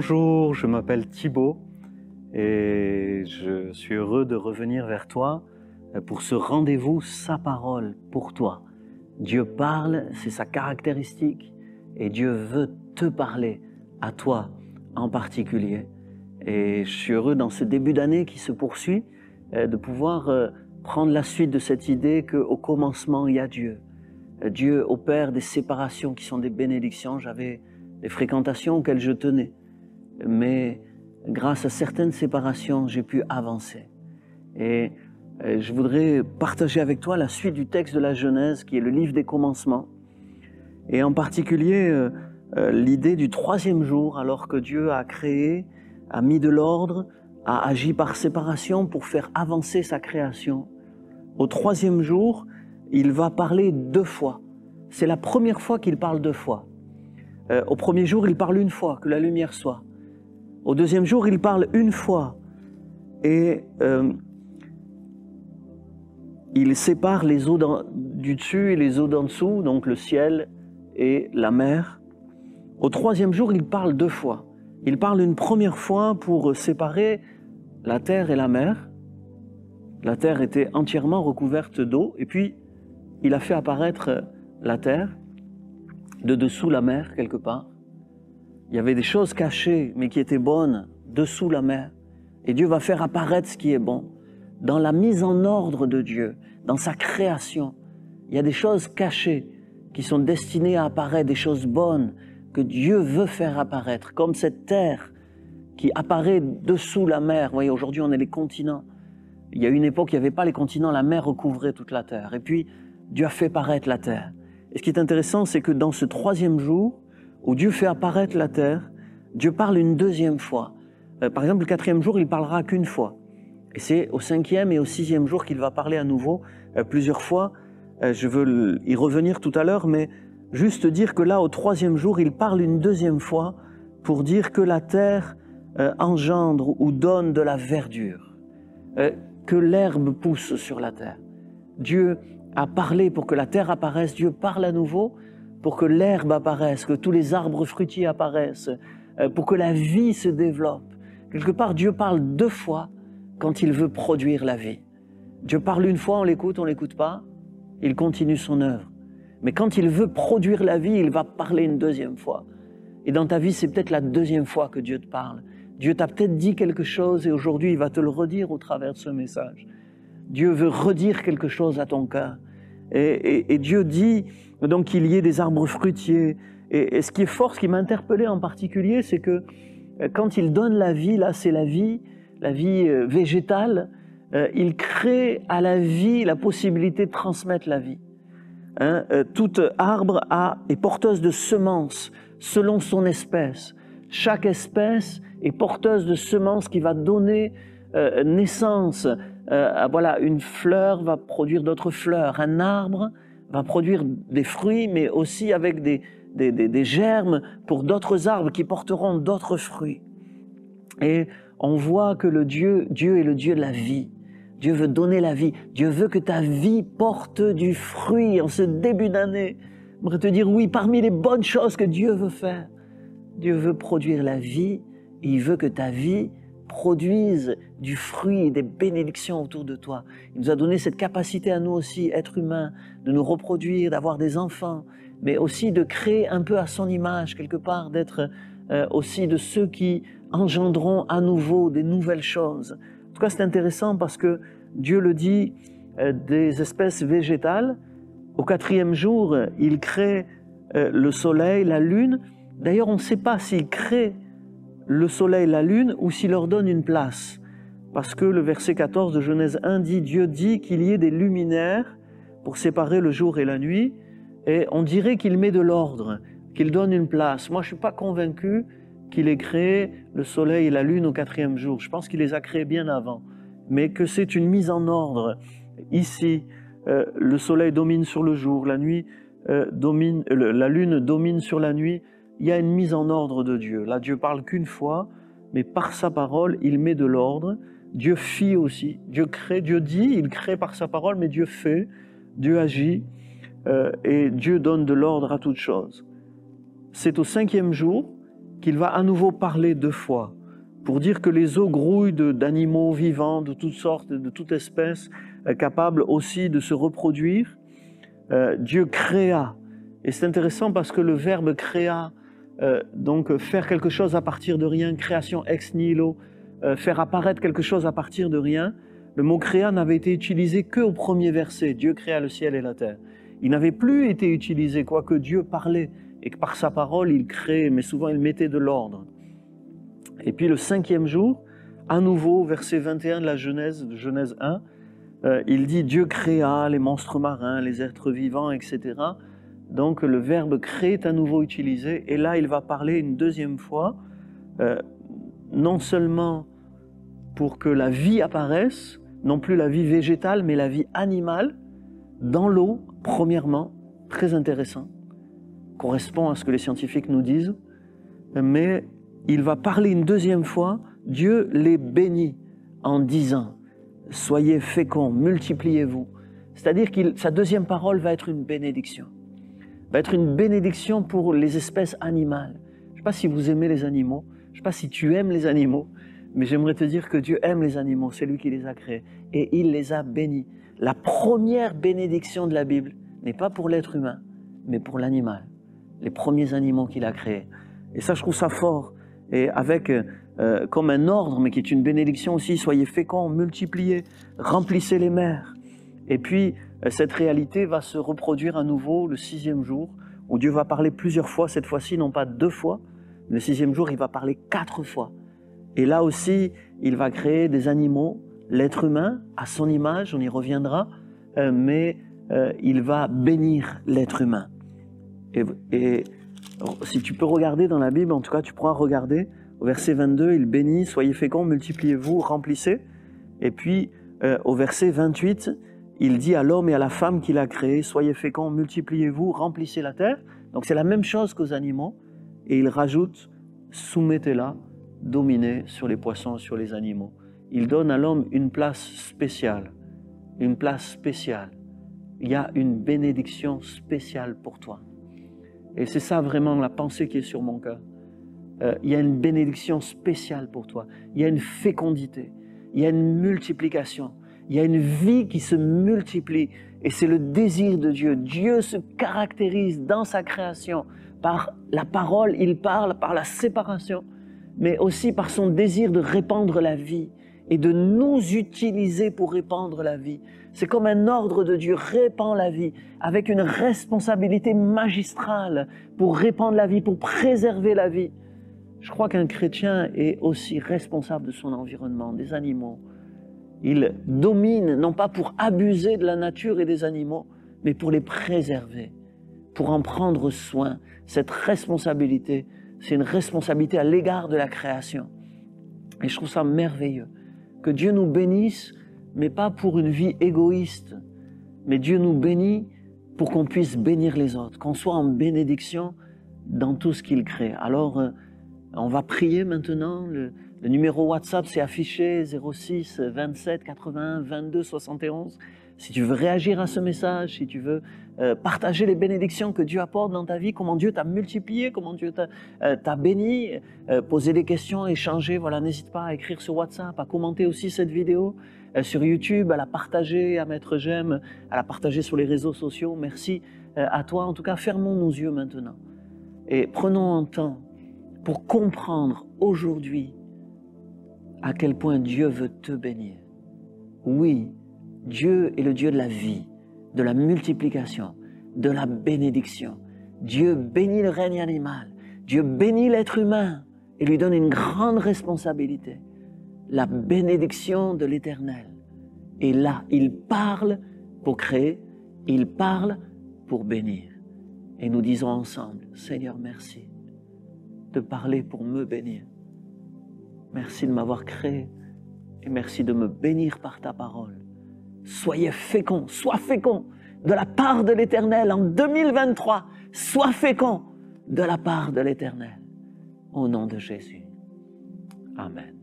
Bonjour, je m'appelle Thibaut et je suis heureux de revenir vers toi pour ce rendez-vous Sa parole pour toi. Dieu parle, c'est sa caractéristique et Dieu veut te parler à toi en particulier. Et je suis heureux dans ce début d'année qui se poursuit euh, de pouvoir euh, prendre la suite de cette idée qu'au commencement il y a Dieu. Euh, Dieu opère des séparations qui sont des bénédictions. J'avais des fréquentations auxquelles je tenais. Mais grâce à certaines séparations, j'ai pu avancer. Et je voudrais partager avec toi la suite du texte de la Genèse, qui est le livre des commencements. Et en particulier, l'idée du troisième jour, alors que Dieu a créé, a mis de l'ordre, a agi par séparation pour faire avancer sa création. Au troisième jour, il va parler deux fois. C'est la première fois qu'il parle deux fois. Euh, au premier jour, il parle une fois, que la lumière soit. Au deuxième jour, il parle une fois. Et euh, il sépare les eaux du dessus et les eaux d'en dessous, donc le ciel et la mer. Au troisième jour, il parle deux fois. Il parle une première fois pour séparer la terre et la mer. La terre était entièrement recouverte d'eau, et puis il a fait apparaître la terre de dessous la mer quelque part. Il y avait des choses cachées, mais qui étaient bonnes, dessous la mer. Et Dieu va faire apparaître ce qui est bon. Dans la mise en ordre de Dieu, dans sa création, il y a des choses cachées qui sont destinées à apparaître, des choses bonnes que Dieu veut faire apparaître, comme cette terre qui apparaît dessous la mer. Vous voyez, aujourd'hui, on est les continents. Il y a une époque, il n'y avait pas les continents, la mer recouvrait toute la terre. Et puis, Dieu a fait paraître la terre. Et ce qui est intéressant, c'est que dans ce troisième jour, où Dieu fait apparaître la terre, Dieu parle une deuxième fois. Euh, par exemple, le quatrième jour, il parlera qu'une fois. Et c'est au cinquième et au sixième jour qu'il va parler à nouveau euh, plusieurs fois. Euh, je veux y revenir tout à l'heure, mais juste dire que là, au troisième jour, il parle une deuxième fois pour dire que la terre engendre ou donne de la verdure, que l'herbe pousse sur la terre. Dieu a parlé pour que la terre apparaisse, Dieu parle à nouveau pour que l'herbe apparaisse, que tous les arbres fruitiers apparaissent, euh, pour que la vie se développe. Quelque part, Dieu parle deux fois quand il veut produire la vie. Dieu parle une fois, on l'écoute, on l'écoute pas, il continue son œuvre. Mais quand il veut produire la vie, il va parler une deuxième fois. Et dans ta vie, c'est peut-être la deuxième fois que Dieu te parle. Dieu t'a peut-être dit quelque chose et aujourd'hui il va te le redire au travers de ce message. Dieu veut redire quelque chose à ton cœur. Et, Dieu dit donc qu'il y ait des arbres fruitiers. Et, ce qui est fort, ce qui m'a interpellé en particulier, c'est que euh, quand il donne la vie, là c'est la vie, la vie euh, végétale, euh, il crée à la vie la possibilité de transmettre la vie. Hein, tout arbre a, est porteuse de semences selon son espèce. Chaque espèce est porteuse de semences qui va donner naissance. Voilà, une fleur va produire d'autres fleurs, un arbre va produire des fruits, mais aussi avec des, des, germes pour d'autres arbres qui porteront d'autres fruits. Et on voit que le Dieu, Dieu est le Dieu de la vie. Dieu veut donner la vie. Dieu veut que ta vie porte du fruit en ce début d'année. J'aimerais te dire oui, parmi les bonnes choses que Dieu veut faire, Dieu veut produire la vie il veut que ta vie produise du fruit et des bénédictions autour de toi. Il nous a donné cette capacité à nous aussi, êtres humains, de nous reproduire, d'avoir des enfants, mais aussi de créer un peu à son image, quelque part, d'être euh, aussi de ceux qui engendront à nouveau des nouvelles choses. En tout cas, c'est intéressant parce que Dieu le dit, euh, des espèces végétales. Au quatrième jour, il crée euh, le soleil, la lune. D'ailleurs, on ne sait pas s'il crée le soleil, la lune, ou s'il leur donne une place. Parce que le verset 14 de Genèse 1 dit, Dieu dit qu'il y ait des luminaires pour séparer le jour et la nuit, et on dirait qu'il met de l'ordre, qu'il donne une place. Moi, je ne suis pas convaincu qu'il ait créé le soleil et la lune au quatrième jour. Je pense qu'il les a créés bien avant, mais que c'est une mise en ordre. Ici, euh, le soleil domine sur le jour, la nuit euh, domine, la lune domine sur la nuit, il y a une mise en ordre de Dieu. Là, Dieu parle qu'une fois, mais par sa parole, il met de l'ordre. Dieu fit aussi. Dieu crée, Dieu dit, il crée par sa parole, mais Dieu fait, Dieu agit, euh, et Dieu donne de l'ordre à toutes choses. C'est au cinquième jour qu'il va à nouveau parler deux fois pour dire que les eaux grouillent d'animaux vivants de toutes sortes, de toute espèce, euh, capables aussi de se reproduire. Euh, Dieu créa. Et c'est intéressant parce que le verbe créa, euh, donc faire quelque chose à partir de rien, création ex nihilo, faire apparaître quelque chose à partir de rien, le mot créa n'avait été utilisé que au premier verset, Dieu créa le ciel et la terre. Il n'avait plus été utilisé, quoique Dieu parlait et que par sa parole il créait, mais souvent il mettait de l'ordre. Et puis le cinquième jour, à nouveau, verset 21 de la Genèse, de Genèse 1, euh, il dit Dieu créa les monstres marins, les êtres vivants, etc. Donc le verbe créer est à nouveau utilisé. Et là, il va parler une deuxième fois, euh, non seulement pour que la vie apparaisse, non plus la vie végétale, mais la vie animale, dans l'eau, premièrement, très intéressant, correspond à ce que les scientifiques nous disent, mais il va parler une deuxième fois, Dieu les bénit en disant, soyez féconds, multipliez-vous. C'est-à-dire que sa deuxième parole va être une bénédiction. Va être une bénédiction pour les espèces animales. Je ne sais pas si vous aimez les animaux, je ne sais pas si tu aimes les animaux, mais j'aimerais te dire que Dieu aime les animaux, c'est lui qui les a créés, et il les a bénis. La première bénédiction de la Bible n'est pas pour l'être humain, mais pour l'animal, les premiers animaux qu'il a créés. Et ça, je trouve ça fort. Et avec euh, comme un ordre, mais qui est une bénédiction aussi, soyez féconds, multipliez, remplissez les mers. Et puis, euh, cette réalité va se reproduire à nouveau le sixième jour, où Dieu va parler plusieurs fois, cette fois-ci, non pas deux fois, le sixième jour, il va parler quatre fois. Et là aussi, il va créer des animaux, l'être humain, à son image, on y reviendra, euh, mais il va bénir l'être humain. Et, et si tu peux regarder dans la Bible, en tout cas, tu pourras regarder au verset 22, il bénit, soyez féconds, multipliez-vous, remplissez. Et puis, euh, au verset 28, il dit à l'homme et à la femme qu'il a créé, soyez féconds, multipliez-vous, remplissez la terre. Donc c'est la même chose qu'aux animaux. Et il rajoute, soumettez-la, dominez sur les poissons, sur les animaux. Il donne à l'homme une place spéciale, une place spéciale. Il y a une bénédiction spéciale pour toi. Et c'est ça vraiment la pensée qui est sur mon cœur. Euh, il y a une bénédiction spéciale pour toi. Il y a une fécondité. Il y a une multiplication. Il y a une vie qui se multiplie. Et c'est le désir de Dieu. Dieu se caractérise dans sa création par la parole, il parle par la séparation, mais aussi par son désir de répandre la vie et de nous utiliser pour répandre la vie. C'est comme un ordre de Dieu, répand la vie, avec une responsabilité magistrale pour répandre la vie, pour préserver la vie. Je crois qu'un chrétien est aussi responsable de son environnement, des animaux. Il domine, non pas pour abuser de la nature et des animaux, mais pour les préserver, pour en prendre soin. Cette responsabilité, c'est une responsabilité à l'égard de la création. Et je trouve ça merveilleux. Que Dieu nous bénisse, mais pas pour une vie égoïste, mais Dieu nous bénit pour qu'on puisse bénir les autres, qu'on soit en bénédiction dans tout ce qu'il crée. Alors, euh, on va prier maintenant. Numéro WhatsApp s'est affiché 06 27 81 22 71. Si tu veux réagir à ce message, si tu veux euh, partager les bénédictions que Dieu apporte dans ta vie, comment Dieu t'a multiplié, comment Dieu t'a euh, béni, euh, poser des questions, échanger, voilà, n'hésite pas à écrire sur WhatsApp, à commenter aussi cette vidéo sur YouTube, à la partager, à mettre j'aime, à la partager sur les réseaux sociaux. Merci à toi. En tout cas, fermons nos yeux maintenant et prenons un temps pour comprendre aujourd'hui à quel point Dieu veut te bénir. Oui, Dieu est le Dieu de la vie, de la multiplication, de la bénédiction. Dieu bénit le règne animal. Dieu bénit l'être humain et lui donne une grande responsabilité, la bénédiction de l'Éternel. Et là, il parle pour créer, il parle pour bénir. Et nous disons ensemble, Seigneur, merci de parler pour me bénir. Merci de m'avoir créé et merci de me bénir par ta parole. Soyez féconds, sois féconds de la part de l'Éternel en 2023. Sois féconds de la part de l'Éternel. Au nom de Jésus. Amen.